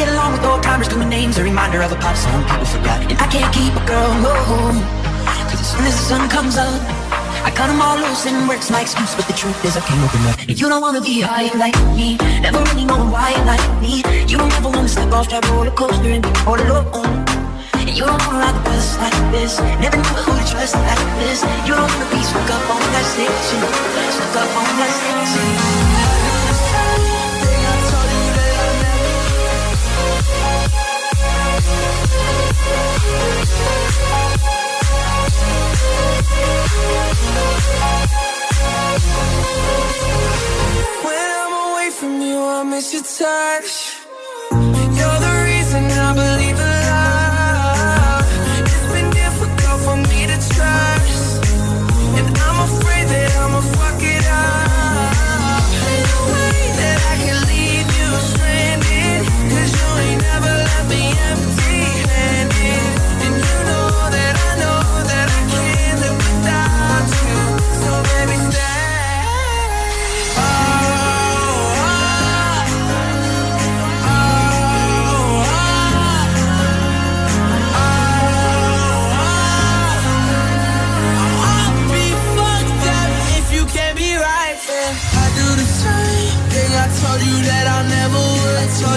Get along with old timers, doing names, a reminder of a pop song people forgot. And I can't keep a girl, no. Cause as soon as the sun comes up, I cut them all loose and works my excuse. But the truth is, I can't open up. And you don't wanna be high like me, never really know why like me. You don't ever wanna step off that roller coaster and be all alone. And you don't wanna ride the bus like this, never knew who to trust like this. You don't wanna be stuck up on that station, stuck up on that station. When I'm away from you, I miss your touch.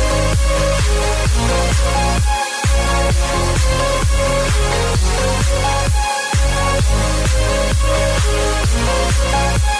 We'll be right back.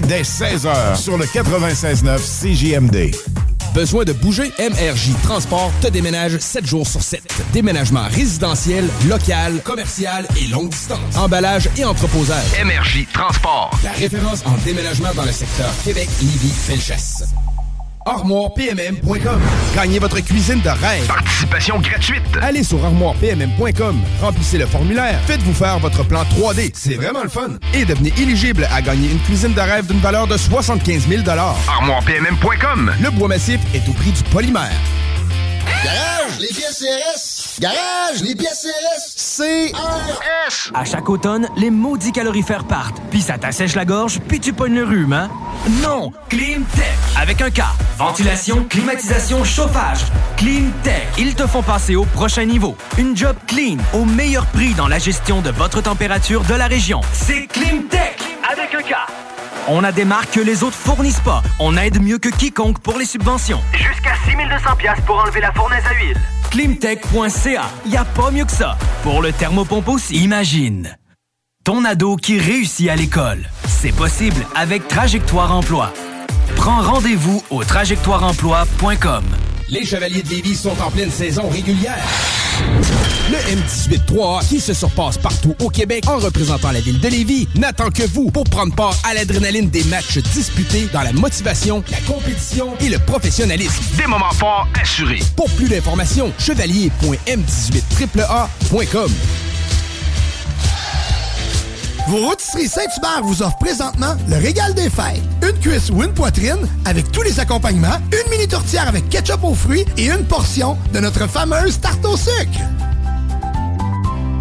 dès 16h sur le 96.9 CJMD. Besoin de bouger? MRJ Transport te déménage 7 jours sur 7. Déménagement résidentiel, local, commercial et longue distance. Emballage et entreposage. MRJ Transport. La référence en déménagement dans le secteur Québec, Lévis, Felchasse. ArmoirePMM.com. Gagnez votre cuisine de rêve. Participation gratuite. Allez sur ArmoirePMM.com. Remplissez le formulaire. Faites-vous faire votre plan 3D. C'est vraiment le fun. Et devenez éligible à gagner une cuisine de rêve d'une valeur de 75 000 ArmoirePMM.com. Le bois massif est au prix du polymère. Garage, les pièces CRS. Garage, les pièces CRS. CRS. À chaque automne, les maudits calorifères partent, puis ça t'assèche la gorge, puis tu pognes le rhume, hein? Non! Climtech! Avec un K. Ventilation, climatisation, chauffage. Climtech. Ils te font passer au prochain niveau. Une job clean, au meilleur prix dans la gestion de votre température de la région. C'est Climtech! Avec un K. On a des marques que les autres fournissent pas. On aide mieux que quiconque pour les subventions. Jusqu'à 6200 pièces pour enlever la fournaise à huile. Climtech.ca, y a pas mieux que ça. Pour le thermopompe aussi, imagine. Ton ado qui réussit à l'école. C'est possible avec Trajectoire Emploi. Prends rendez-vous au trajectoireemploi.com. Les Chevaliers de Lévis sont en pleine saison régulière. Le M18-3, qui se surpasse partout au Québec en représentant la ville de Lévis, n'attend que vous pour prendre part à l'adrénaline des matchs disputés dans la motivation, la compétition et le professionnalisme. Des moments forts assurés. Pour plus d'informations, chevalier.m18AAA.com. Vos rôtisseries Saint-Hubert vous offrent présentement le régal des fêtes. Une cuisse ou une poitrine avec tous les accompagnements, une mini tourtière avec ketchup aux fruits et une portion de notre fameuse tarte au sucre.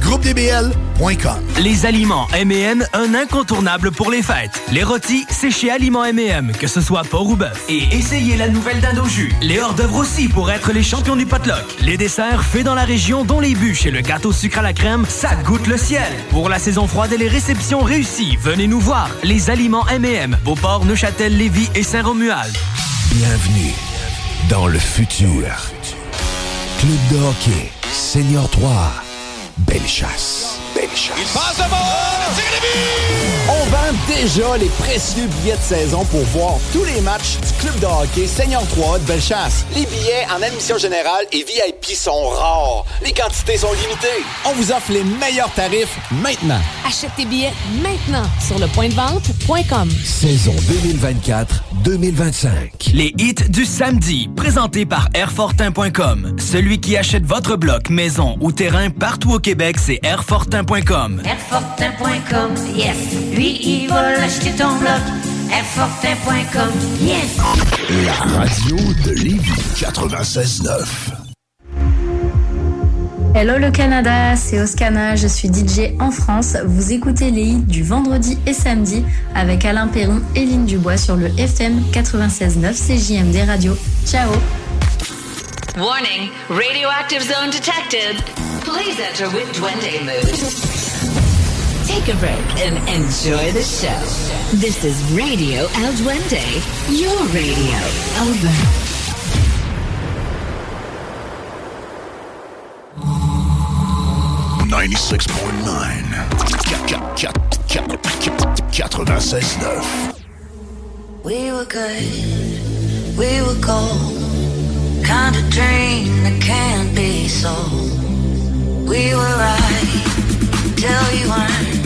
GroupeDBL.com Les aliments M&M, un incontournable pour les fêtes. Les rôtis, c'est chez Aliments M&M, que ce soit porc ou bœuf. Et essayez la nouvelle dinde au jus. Les hors d'œuvre aussi pour être les champions du potluck. Les desserts faits dans la région, dont les bûches et le gâteau sucre à la crème, ça goûte le ciel. Pour la saison froide et les réceptions réussies, venez nous voir. Les aliments M&M, Beauport, Neuchâtel, Lévis et Saint-Romuald. Bienvenue dans le futur. Club de hockey, Senior 3, Belle chasse. Belle On vend déjà les précieux billets de saison pour voir tous les matchs du club de hockey Senior 3 de Bellechasse. Les billets en admission générale et VIP sont rares. Les quantités sont limitées. On vous offre les meilleurs tarifs maintenant. Achète tes billets maintenant sur le point de vente.com. Saison 2024-2025. Les hits du samedi, présentés par Airfortin.com. Celui qui achète votre bloc, maison ou terrain partout au Québec, c'est Airfortin.com. Airfortin.com, yes. Lui, il va l'acheter ton bloc. Airfortin.com, yes. La radio de Lévis 96.9. Hello le Canada, c'est Oscana, je suis DJ en France. Vous écoutez les hits du vendredi et samedi avec Alain Perron et Lynn Dubois sur le FM 96.9 CJMD Radio. Ciao Warning, radioactive zone detected. Please enter with Duende mood. Take a break and enjoy the show. This is Radio El Duende, your radio. Over. 96.9. We were good, we were gold. Kind of dream that can't be sold. We were right till you weren't.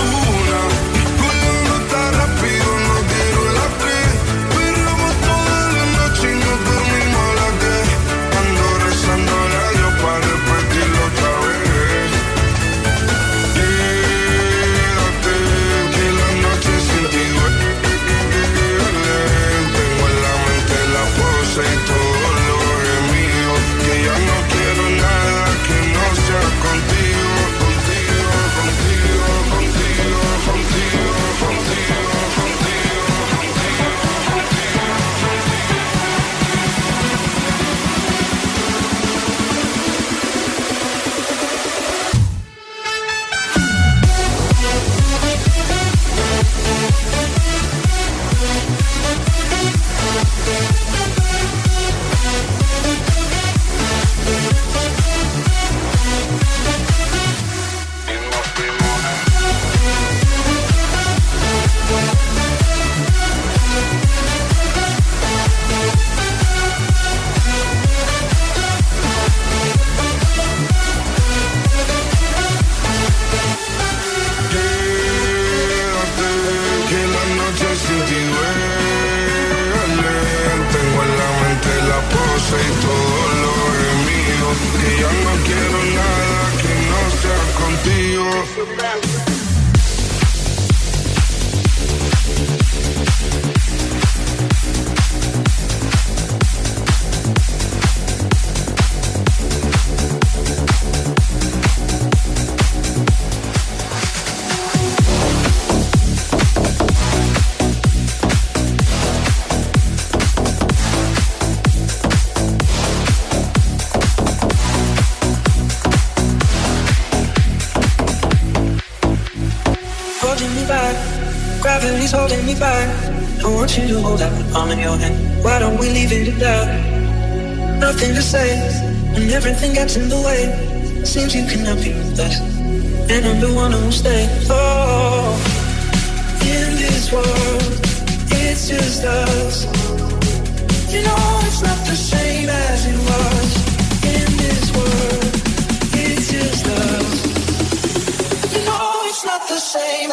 the back. goodbye. I want you to hold out the palm in your hand. Why don't we leave it at that? Nothing to say, and everything gets in the way. Seems you cannot be with us, and I'm the one who'll stay. Oh, in this world, it's just us. You know it's not the same as it was. In this world, it's just us. You know it's not the same.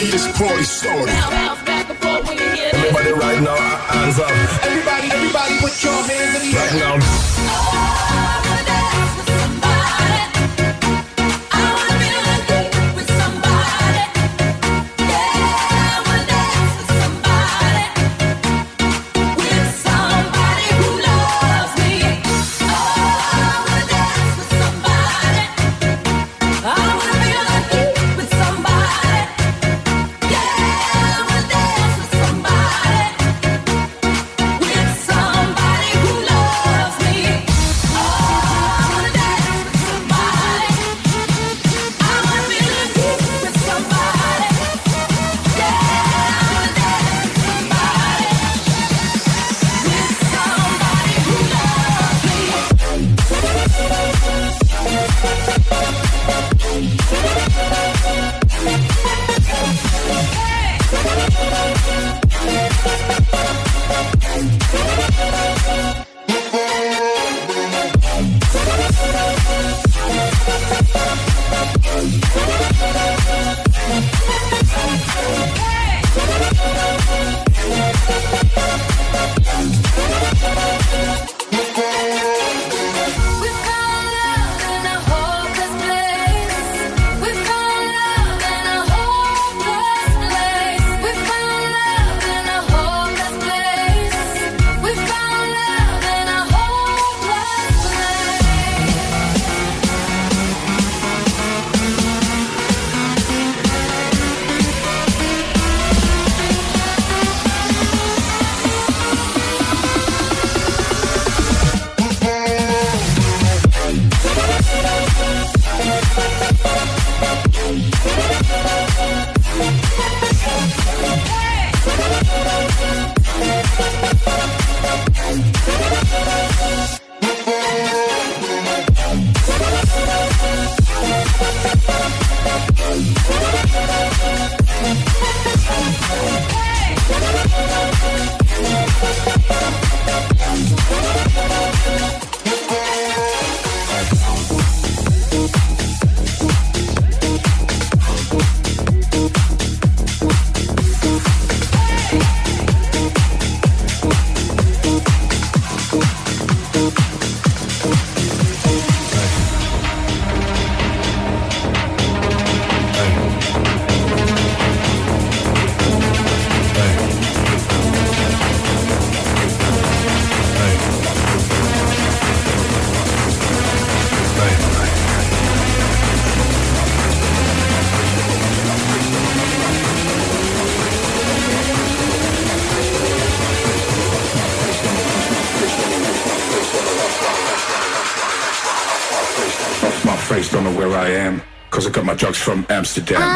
get this party started. Everybody right now, hands up. Amsterdam.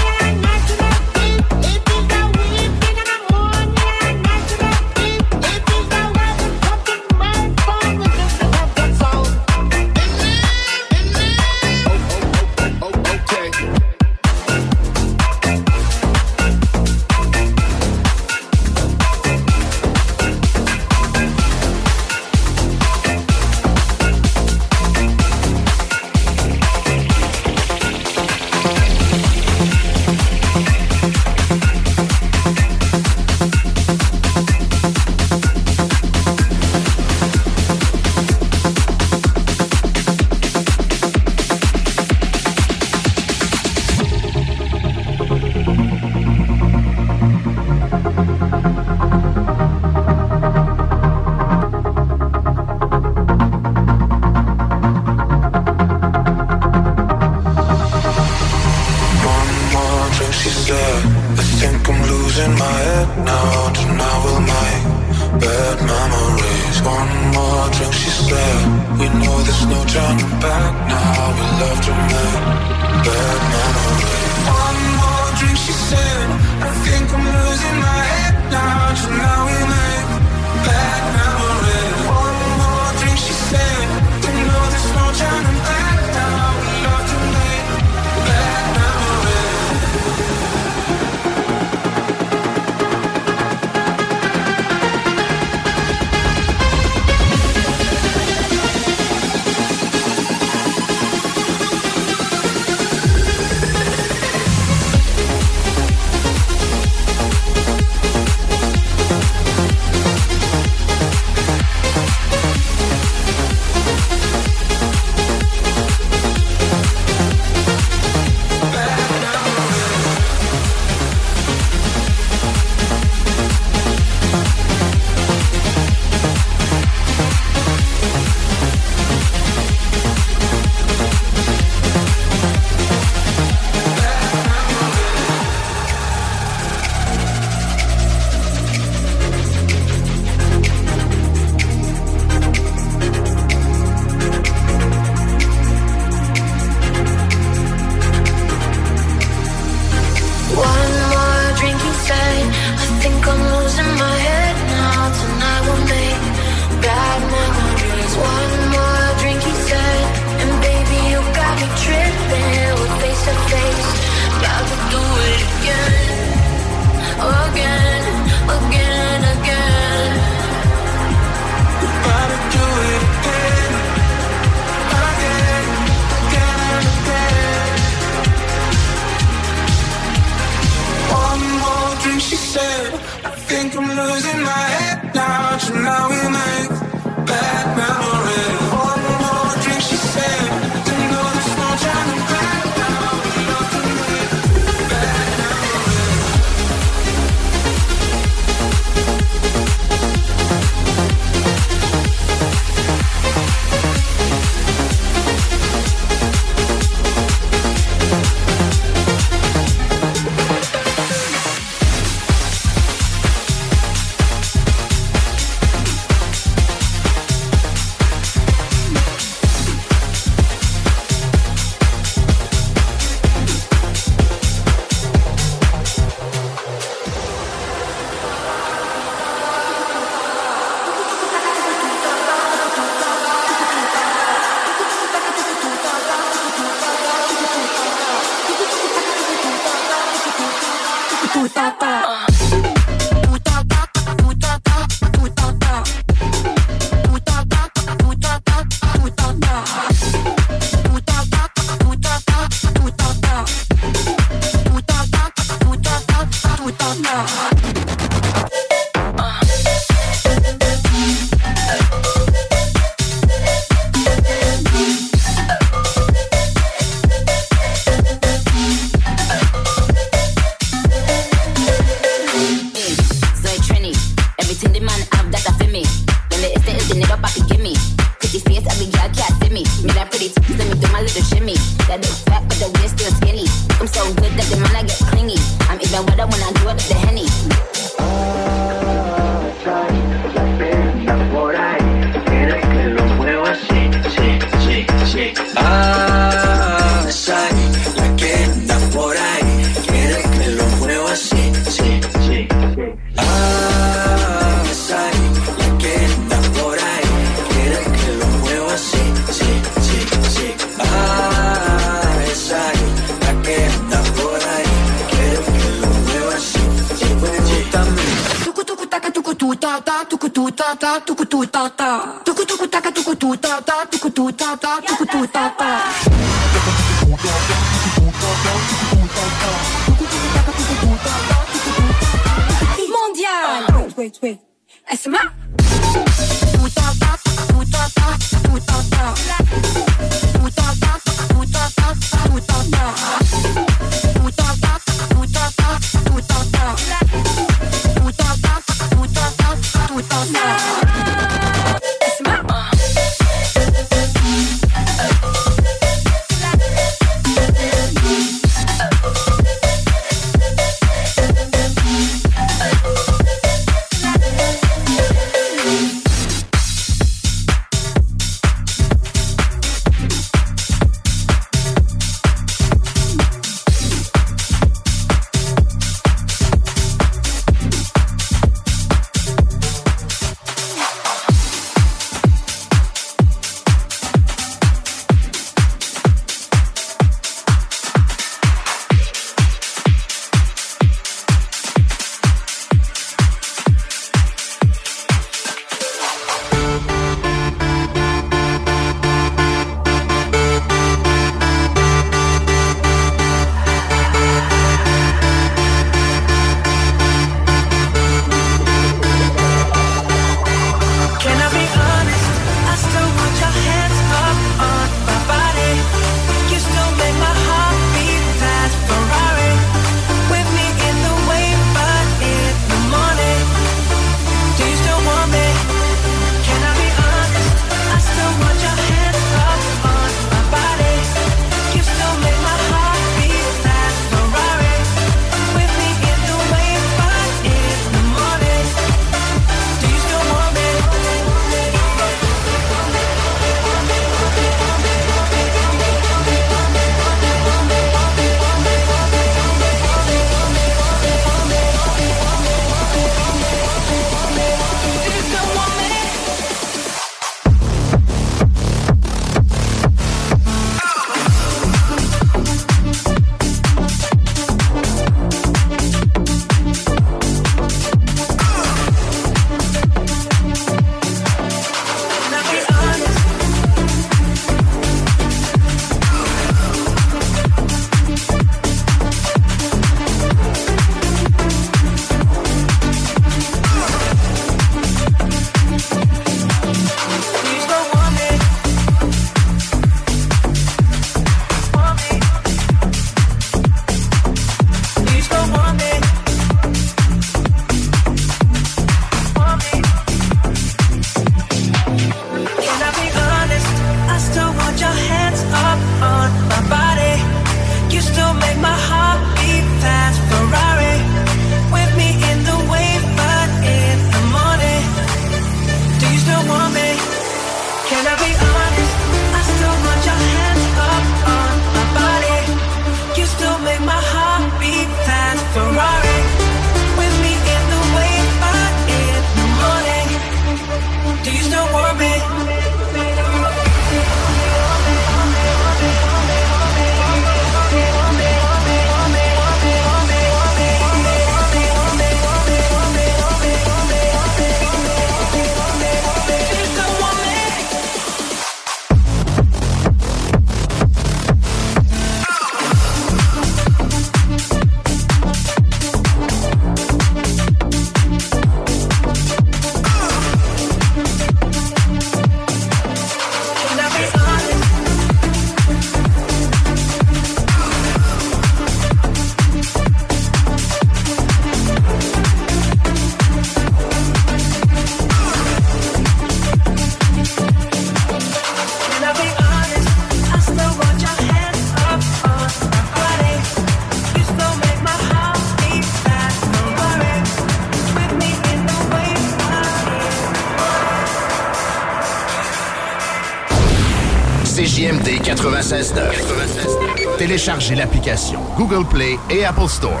96.9. Téléchargez l'application Google Play et Apple Store.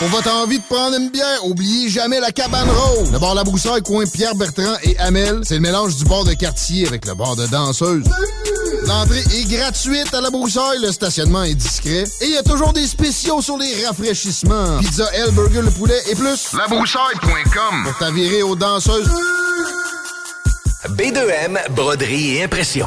Pour votre envie de prendre une bière, oubliez jamais la cabane rose. Le bar La Broussaille, coin Pierre Bertrand et Amel, c'est le mélange du bar de quartier avec le bar de danseuse. L'entrée est gratuite à La Broussaille, le stationnement est discret et il y a toujours des spéciaux sur les rafraîchissements. Pizza, L, burger, le poulet et plus. Labroussaille.com. Pour t'avirer aux danseuses. B2M, broderie et impression.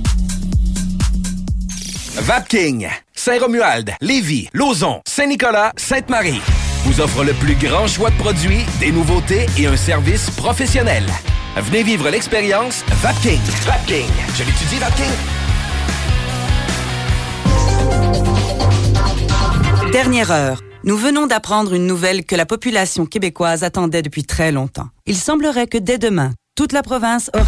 Vapking, Saint-Romuald, Lévis, Lauson, Saint-Nicolas, Sainte-Marie vous offre le plus grand choix de produits, des nouveautés et un service professionnel. Venez vivre l'expérience Vapking. Vapking. Je l'étudie, Vapking. Dernière heure. Nous venons d'apprendre une nouvelle que la population québécoise attendait depuis très longtemps. Il semblerait que dès demain, toute la province aura...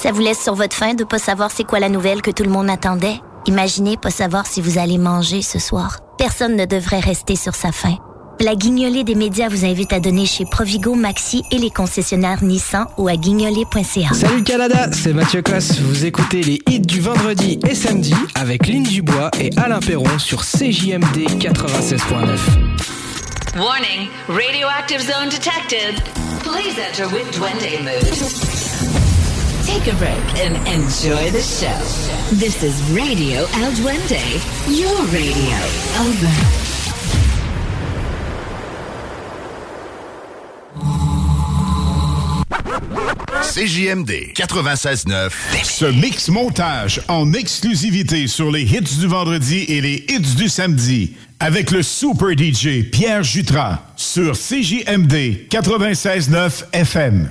Ça vous laisse sur votre faim de pas savoir c'est quoi la nouvelle que tout le monde attendait? Imaginez pas savoir si vous allez manger ce soir. Personne ne devrait rester sur sa faim. La guignolée des médias vous invite à donner chez Provigo, Maxi et les concessionnaires Nissan ou à guignolée.ca. Salut Canada, c'est Mathieu Cosse. Vous écoutez les hits du vendredi et samedi avec Lynn Dubois et Alain Perron sur CJMD 96.9. Warning, radioactive zone detected. Please enter with Duende mood. Take a break and enjoy the show. This is Radio El Duende, your radio. Over. CJMD 96.9. Ce mix montage en exclusivité sur les hits du vendredi et les hits du samedi avec le super DJ Pierre Jutras sur CJMD 96.9 FM.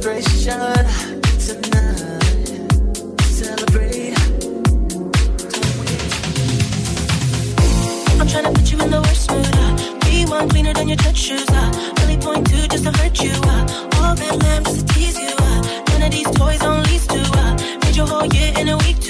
celebration tonight. Celebrate. I'm put you in the worst mood. Uh. Cleaner than your shoes. Uh. point just to hurt you. Uh. All just to tease you. Uh. None of these toys only to. Uh. Made your whole year in a week too.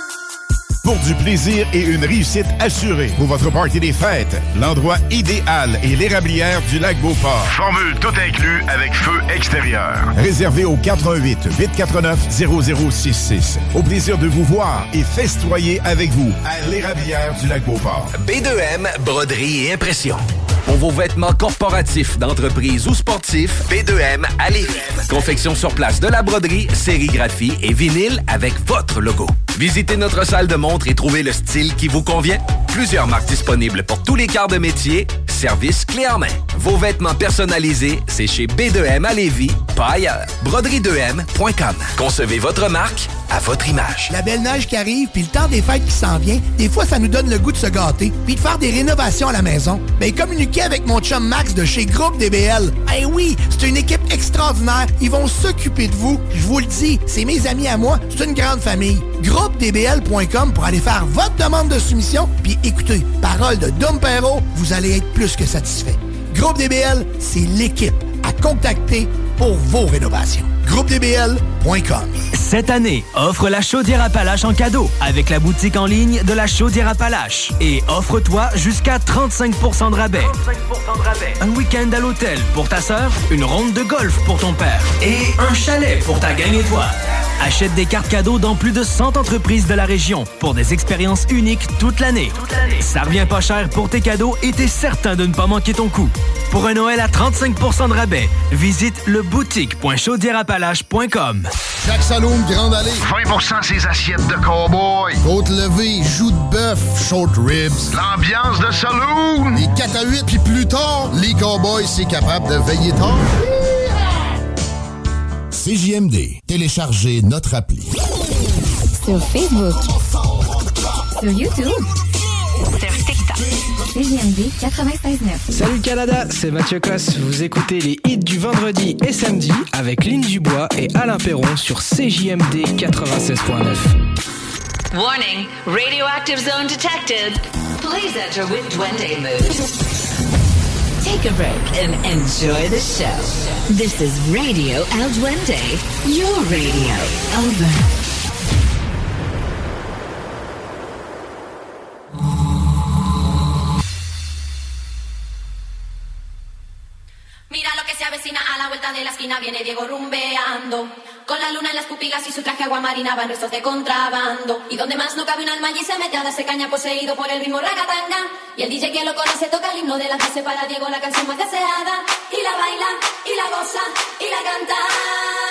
Pour du plaisir et une réussite assurée pour votre party des fêtes, l'endroit idéal est l'érablière du lac Beauport. Formule tout inclus avec feu extérieur. Réservé au 88 849 0066. Au plaisir de vous voir et festoyer avec vous à l'érablière du lac Beauport. B2M, broderie et impression. Pour vos vêtements corporatifs, d'entreprise ou sportifs, B2M à Lévis. Confection sur place de la broderie, sérigraphie et vinyle avec votre logo. Visitez notre salle de et trouvez le style qui vous convient. Plusieurs marques disponibles pour tous les quarts de métier. Service clé en main. Vos vêtements personnalisés, c'est chez B2M à Lévis, pas ailleurs. Broderie2M.com. Concevez votre marque à votre image. La belle neige qui arrive, puis le temps des fêtes qui s'en vient, des fois, ça nous donne le goût de se gâter, puis de faire des rénovations à la maison. Ben, communiquez avec mon chum Max de chez Groupe DBL. Eh oui, c'est une équipe extraordinaire. Ils vont s'occuper de vous. Je vous le dis, c'est mes amis à moi. C'est une grande famille. GroupeDBL.com pour aller faire votre demande de soumission, puis écoutez, parole de Dom Perrault, vous allez être plus que satisfait. Groupe DBL, c'est l'équipe à contacter pour vos rénovations. GroupeDBL.com Cette année, offre la chaudière Appalache en cadeau avec la boutique en ligne de la chaudière Appalache. Et offre-toi jusqu'à 35% de rabais. Un week-end à l'hôtel pour ta sœur, une ronde de golf pour ton père et un chalet pour ta gang étoile. Achète des cartes cadeaux dans plus de 100 entreprises de la région pour des expériences uniques toute l'année. Ça revient pas cher pour tes cadeaux et t'es certain de ne pas manquer ton coup. Pour un Noël à 35% de rabais, visite le boutique.chaudierapalache.com. Jacques Saloum, Grande Allée. 20% ses assiettes de cowboy. Côte levée, joues de bœuf, short ribs. L'ambiance de saloon. Les 4 à 8, puis plus tard, les cowboys, c'est capable de veiller tard. CJMD. Téléchargez notre appli. Sur Facebook. Sur YouTube. Sur TikTok. CJMD 96.9. Salut le Canada, c'est Mathieu Cosse. Vous écoutez les hits du vendredi et samedi avec Lynn Dubois et Alain Perron sur CJMD 96.9. Warning, radioactive zone detected. Please enter with Duende mood. Take a break and enjoy the show. This is Radio El Duende, your radio. Over. Mira lo que se avecina a la vuelta de la esquina, viene Diego rumbeando. Con la luna en las pupilas y su traje aguamarina van restos de contrabando. Y donde más no cabe un alma allí se mete a darse caña poseído por el mismo ragatanga. Y el DJ que lo conoce toca el himno de la clase para Diego la canción más deseada. Y la baila, y la goza, y la canta.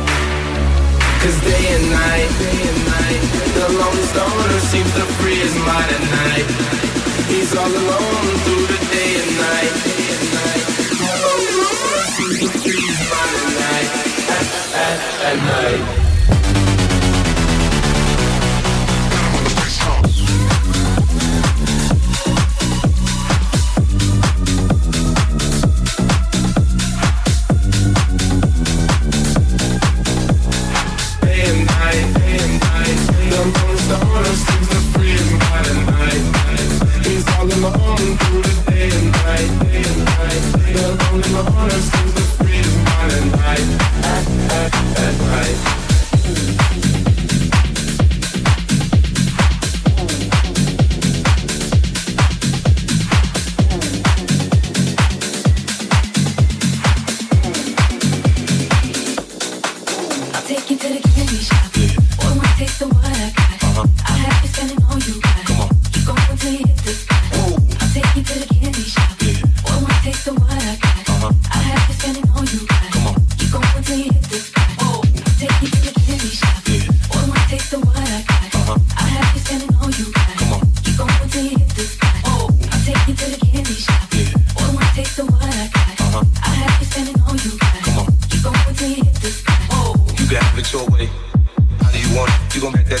Cause day and night, day and night, the lonely stoner seems to free his mind at night. He's all alone through the day and night, day night. The lonely stoner seems to free his mind at night, at, at, at night.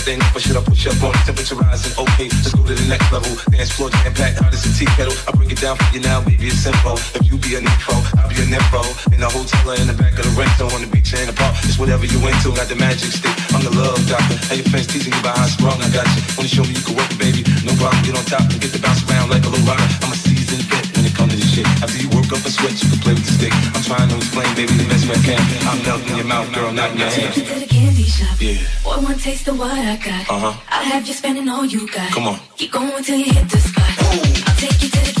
Thing or should I push up on? Temperature rising, okay, let's go to the next level. Dance floor jam packed, hot as a tea kettle. I break it down for you now, baby, it's simple. If you be an info, I'll be an info. In the hotel or in the back of the rental, on the beach in the park, it's whatever you into. Got the magic stick, I'm the love doctor. And your friends teasing you about how strong I got you. Wanna show me you can work it, baby? No problem, get on top and get the bounce around like a little rider. I'm a seasoned vet when it comes to this shit. After you work up a sweat, you can play with the stick. I'm trying to explain, baby, the best way I can. I'm melting your mouth, girl, not in your hand. Take you to the candy shop. Yeah. Boy, one taste of what I got. Uh huh. I'll have you spending all you got. Come on. Keep going till you hit the spot. I'll take you to the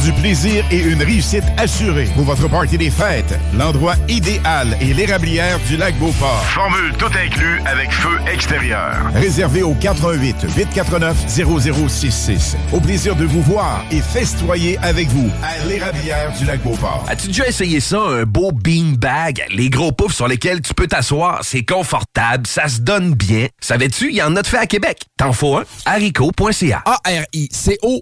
Du plaisir et une réussite assurée. Pour votre party des fêtes, l'endroit idéal est l'érablière du lac Beauport. Formule tout inclus avec feu extérieur. Réservé au 88 849 0066. Au plaisir de vous voir et festoyer avec vous à l'érablière du lac Beauport. As-tu déjà essayé ça, un beau beanbag? Les gros poufs sur lesquels tu peux t'asseoir, c'est confortable, ça se donne bien. Savais-tu, il y en a de fait à Québec. T'en faut un? haricot.ca. A-R-I-C-O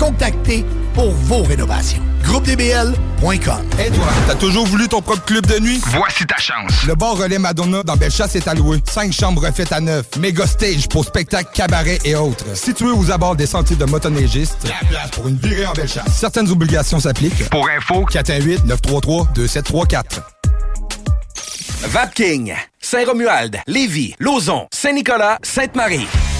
contacter pour vos rénovations. GroupeDBL.com Hey toi, t'as toujours voulu ton propre club de nuit? Voici ta chance. Le bar Relais Madonna dans Bellechasse est alloué. Cinq chambres refaites à neuf. Méga stage pour spectacles, cabarets et autres. Situé aux abords des sentiers de motoneigistes. La place pour une virée en Bellechasse. Certaines obligations s'appliquent. Pour info, 418-933-2734. Vapking, Saint-Romuald, Lévis, Lauson, Saint-Nicolas, Sainte-Marie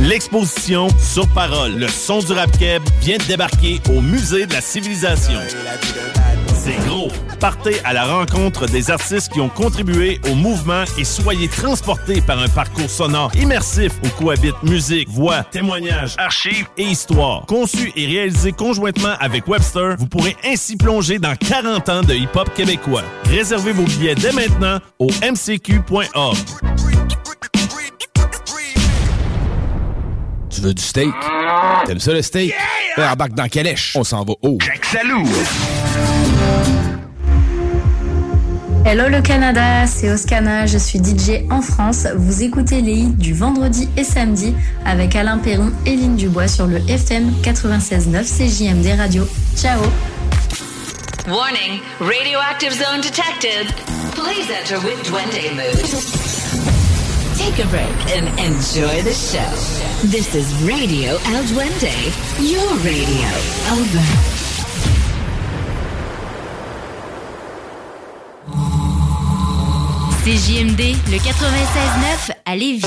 L'exposition Sur Parole, le son du rap keb vient de débarquer au Musée de la Civilisation. C'est gros. Partez à la rencontre des artistes qui ont contribué au mouvement et soyez transportés par un parcours sonore immersif où cohabitent musique, voix, témoignages, archives et histoire. Conçu et réalisé conjointement avec Webster, vous pourrez ainsi plonger dans 40 ans de hip-hop québécois. Réservez vos billets dès maintenant au mcq.org. Tu veux du steak? T'aimes ça le steak? Yeah! Embarque dans Calèche. On s'en va haut. Jack Salou. Hello le Canada, c'est Oscana, je suis DJ en France. Vous écoutez les hits du vendredi et samedi avec Alain Perron et Lynn Dubois sur le FM 96.9 CJMD Radio. Ciao Warning, radioactive zone detected. Please enter with Duende mood. Take a break and enjoy the show. This is Radio El Duende, your radio. Over. CJMD, le 96.9 à Lévis.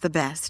the best.